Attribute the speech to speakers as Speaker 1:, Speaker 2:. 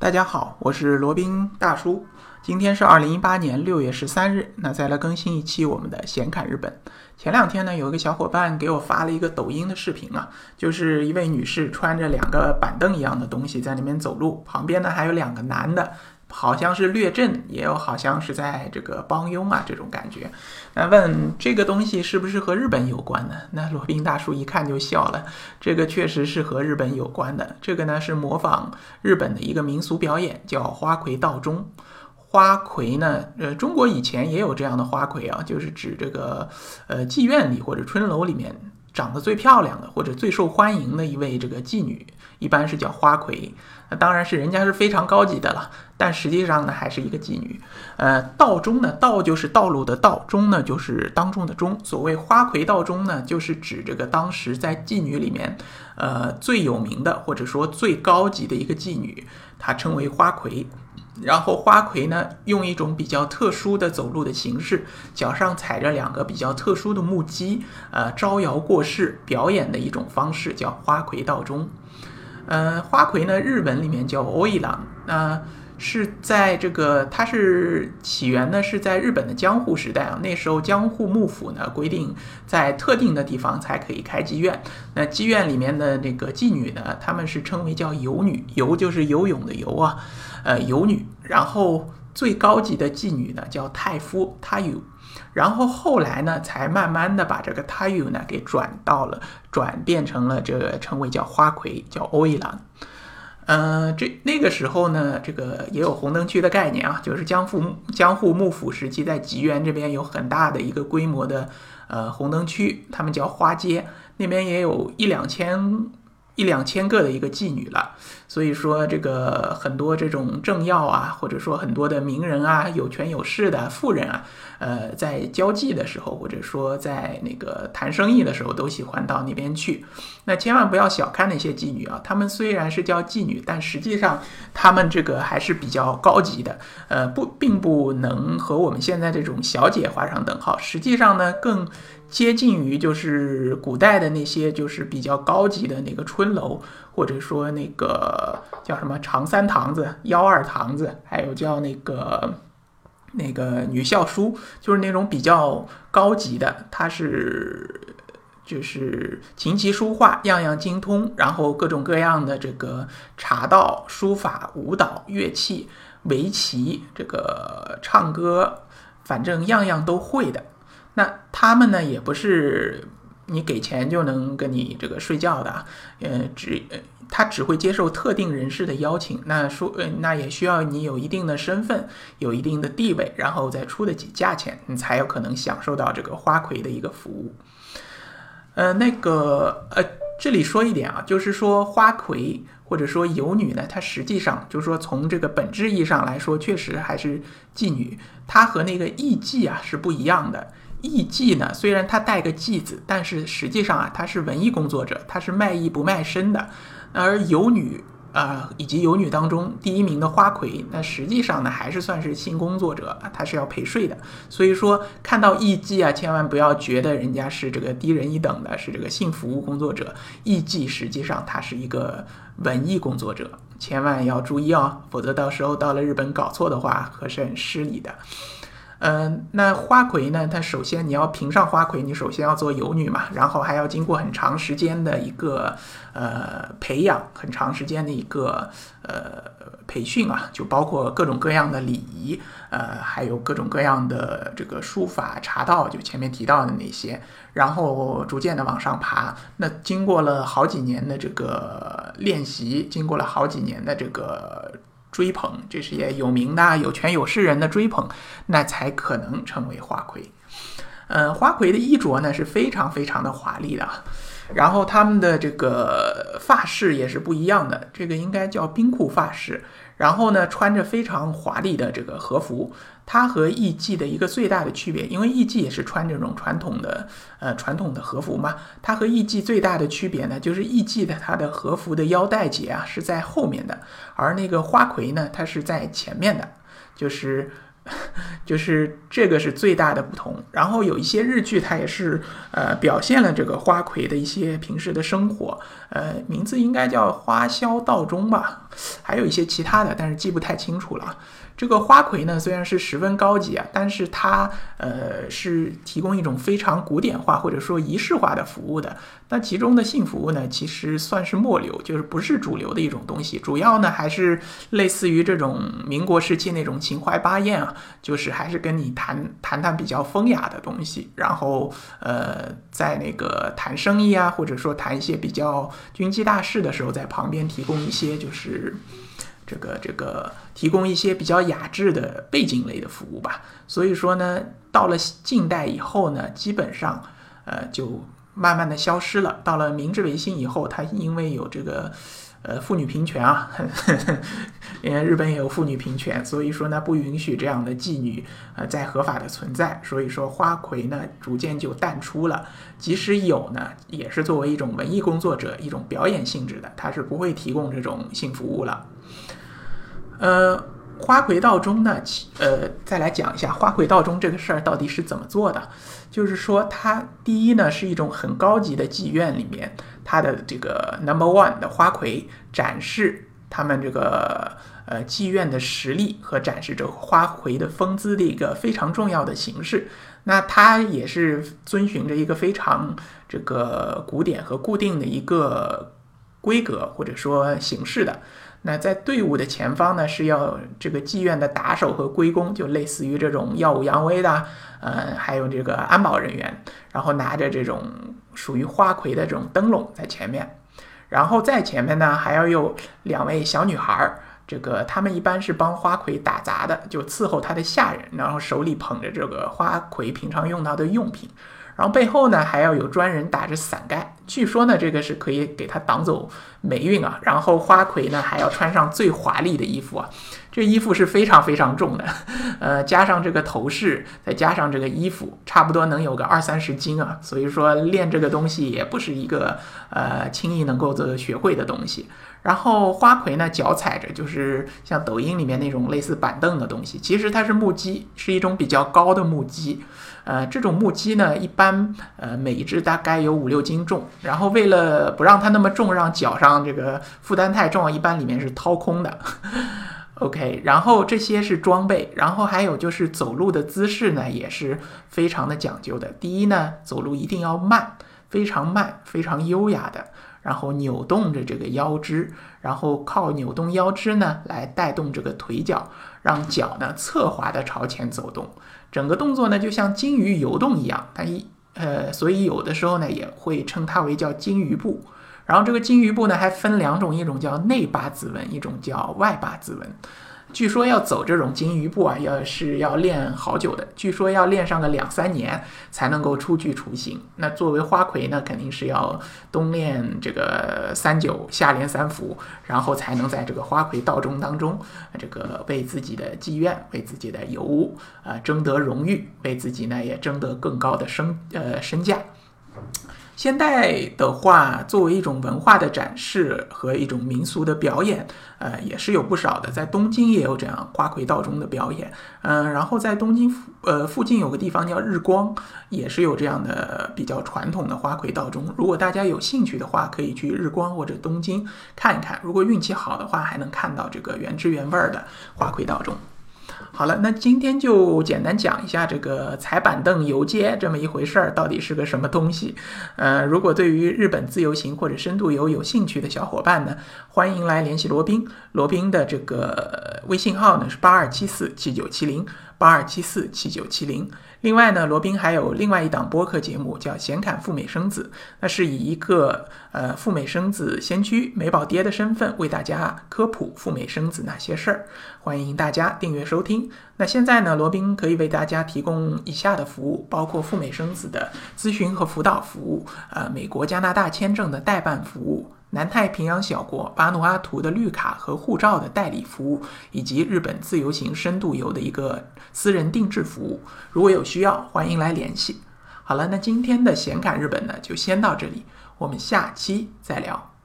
Speaker 1: 大家好，我是罗宾大叔。今天是二零一八年六月十三日，那再来更新一期我们的闲侃日本。前两天呢，有一个小伙伴给我发了一个抖音的视频啊，就是一位女士穿着两个板凳一样的东西在那边走路，旁边呢还有两个男的。好像是略阵，也有好像是在这个帮佣啊，这种感觉。那问这个东西是不是和日本有关呢？那罗宾大叔一看就笑了，这个确实是和日本有关的。这个呢是模仿日本的一个民俗表演，叫花魁道中。花魁呢，呃，中国以前也有这样的花魁啊，就是指这个呃妓院里或者春楼里面。长得最漂亮的或者最受欢迎的一位这个妓女，一般是叫花魁。那当然是人家是非常高级的了，但实际上呢还是一个妓女。呃，道中呢，道就是道路的道，中呢就是当中的中。所谓花魁道中呢，就是指这个当时在妓女里面，呃最有名的或者说最高级的一个妓女，她称为花魁。然后花魁呢，用一种比较特殊的走路的形式，脚上踩着两个比较特殊的木屐，呃，招摇过市表演的一种方式，叫花魁道中。呃，花魁呢，日文里面叫 oiran，那是在这个，它是起源呢是在日本的江户时代啊，那时候江户幕府呢规定，在特定的地方才可以开妓院，那妓院里面的那个妓女呢，他们是称为叫游女，游就是游泳的游啊。呃，游女，然后最高级的妓女呢叫太夫 t a 然后后来呢才慢慢的把这个 t a 呢给转到了，转变成了这个称谓叫花魁，叫 oiran。嗯，这那个时候呢，这个也有红灯区的概念啊，就是江户江户幕府时期在吉原这边有很大的一个规模的呃红灯区，他们叫花街，那边也有一两千。一两千个的一个妓女了，所以说这个很多这种政要啊，或者说很多的名人啊，有权有势的富人啊，呃，在交际的时候，或者说在那个谈生意的时候，都喜欢到那边去。那千万不要小看那些妓女啊，她们虽然是叫妓女，但实际上她们这个还是比较高级的，呃，不，并不能和我们现在这种小姐画上等号。实际上呢，更。接近于就是古代的那些就是比较高级的那个春楼，或者说那个叫什么长三堂子、幺二堂子，还有叫那个那个女校书，就是那种比较高级的，它是就是琴棋书画样样精通，然后各种各样的这个茶道、书法、舞蹈、乐器、围棋、这个唱歌，反正样样都会的。那他们呢，也不是你给钱就能跟你这个睡觉的，呃，只他只会接受特定人士的邀请。那说，呃，那也需要你有一定的身份，有一定的地位，然后再出得起价钱，你才有可能享受到这个花魁的一个服务。呃，那个，呃，这里说一点啊，就是说花魁或者说游女呢，它实际上就是说从这个本质意义上来说，确实还是妓女，它和那个艺妓啊是不一样的。艺妓呢，虽然他带个妓字，但是实际上啊，他是文艺工作者，他是卖艺不卖身的。而游女啊，以及游女当中第一名的花魁，那实际上呢，还是算是性工作者，他是要陪睡的。所以说，看到艺妓啊，千万不要觉得人家是这个低人一等的，是这个性服务工作者。艺妓实际上他是一个文艺工作者，千万要注意哦，否则到时候到了日本搞错的话，可是很失礼的。嗯，那花魁呢？它首先你要评上花魁，你首先要做游女嘛，然后还要经过很长时间的一个呃培养，很长时间的一个呃培训啊，就包括各种各样的礼仪，呃，还有各种各样的这个书法茶道，就前面提到的那些，然后逐渐的往上爬。那经过了好几年的这个练习，经过了好几年的这个。追捧，这是些有名的、有权有势人的追捧，那才可能成为花魁。嗯，花魁的衣着呢是非常非常的华丽的，然后他们的这个发饰也是不一样的，这个应该叫冰库发饰。然后呢，穿着非常华丽的这个和服。它和艺妓的一个最大的区别，因为艺妓也是穿这种传统的呃传统的和服嘛。它和艺妓最大的区别呢，就是艺妓的它的和服的腰带结啊是在后面的，而那个花魁呢，它是在前面的。就是 就是这个是最大的不同。然后有一些日剧，它也是呃表现了这个花魁的一些平时的生活，呃，名字应该叫《花销道中》吧，还有一些其他的，但是记不太清楚了。这个花魁呢，虽然是十分高级啊，但是它呃是提供一种非常古典化或者说仪式化的服务的。那其中的性服务呢，其实算是末流，就是不是主流的一种东西。主要呢还是类似于这种民国时期那种秦淮八艳啊，就是还是跟你谈谈谈比较风雅的东西，然后呃在那个谈生意啊，或者说谈一些比较军机大事的时候，在旁边提供一些就是。这个这个提供一些比较雅致的背景类的服务吧，所以说呢，到了近代以后呢，基本上呃就慢慢的消失了。到了明治维新以后，它因为有这个呃妇女平权啊，因为日本也有妇女平权，所以说呢不允许这样的妓女呃再合法的存在，所以说花魁呢逐渐就淡出了。即使有呢，也是作为一种文艺工作者一种表演性质的，它是不会提供这种性服务了。呃，花魁道中呢，呃，再来讲一下花魁道中这个事儿到底是怎么做的。就是说，它第一呢是一种很高级的妓院里面，它的这个 number one 的花魁展示他们这个呃妓院的实力和展示这花魁的风姿的一个非常重要的形式。那它也是遵循着一个非常这个古典和固定的一个规格或者说形式的。那在队伍的前方呢，是要这个妓院的打手和龟公，就类似于这种耀武扬威的，呃，还有这个安保人员，然后拿着这种属于花魁的这种灯笼在前面，然后在前面呢还要有两位小女孩儿，这个他们一般是帮花魁打杂的，就伺候他的下人，然后手里捧着这个花魁平常用到的用品。然后背后呢还要有专人打着伞盖，据说呢这个是可以给他挡走霉运啊。然后花魁呢还要穿上最华丽的衣服啊，这衣服是非常非常重的，呃，加上这个头饰，再加上这个衣服，差不多能有个二三十斤啊。所以说练这个东西也不是一个呃轻易能够的学会的东西。然后花魁呢脚踩着就是像抖音里面那种类似板凳的东西，其实它是木屐，是一种比较高的木屐。呃，这种木屐呢，一般呃每一只大概有五六斤重，然后为了不让它那么重，让脚上这个负担太重，一般里面是掏空的。OK，然后这些是装备，然后还有就是走路的姿势呢，也是非常的讲究的。第一呢，走路一定要慢，非常慢，非常优雅的，然后扭动着这个腰肢，然后靠扭动腰肢呢来带动这个腿脚，让脚呢侧滑的朝前走动。整个动作呢，就像金鱼游动一样，它一呃，所以有的时候呢，也会称它为叫金鱼步。然后这个金鱼步呢，还分两种，一种叫内八字纹，一种叫外八字纹。据说要走这种金鱼步啊，要是要练好久的。据说要练上个两三年才能够初具雏形。那作为花魁呢，肯定是要冬练这个三九，夏练三伏，然后才能在这个花魁道中当中，这个为自己的妓院、为自己的尤物啊争得荣誉，为自己呢也争得更高的身呃身价。现代的话，作为一种文化的展示和一种民俗的表演，呃，也是有不少的。在东京也有这样花魁道中的表演，嗯，然后在东京附呃附近有个地方叫日光，也是有这样的比较传统的花魁道中。如果大家有兴趣的话，可以去日光或者东京看一看。如果运气好的话，还能看到这个原汁原味的花魁道中。好了，那今天就简单讲一下这个踩板凳游街这么一回事儿，到底是个什么东西？呃，如果对于日本自由行或者深度游有兴趣的小伙伴呢，欢迎来联系罗宾。罗宾的这个微信号呢是八二七四七九七零八二七四七九七零。另外呢，罗宾还有另外一档播客节目叫《闲侃赴美生子》，那是以一个呃赴美生子先驱美宝爹的身份为大家科普赴美生子那些事儿，欢迎大家订阅收听。那现在呢，罗宾可以为大家提供以下的服务，包括赴美生子的咨询和辅导服务，呃，美国、加拿大签证的代办服务。南太平洋小国巴努阿图的绿卡和护照的代理服务，以及日本自由行深度游的一个私人定制服务，如果有需要，欢迎来联系。好了，那今天的显侃日本呢，就先到这里，我们下期再聊。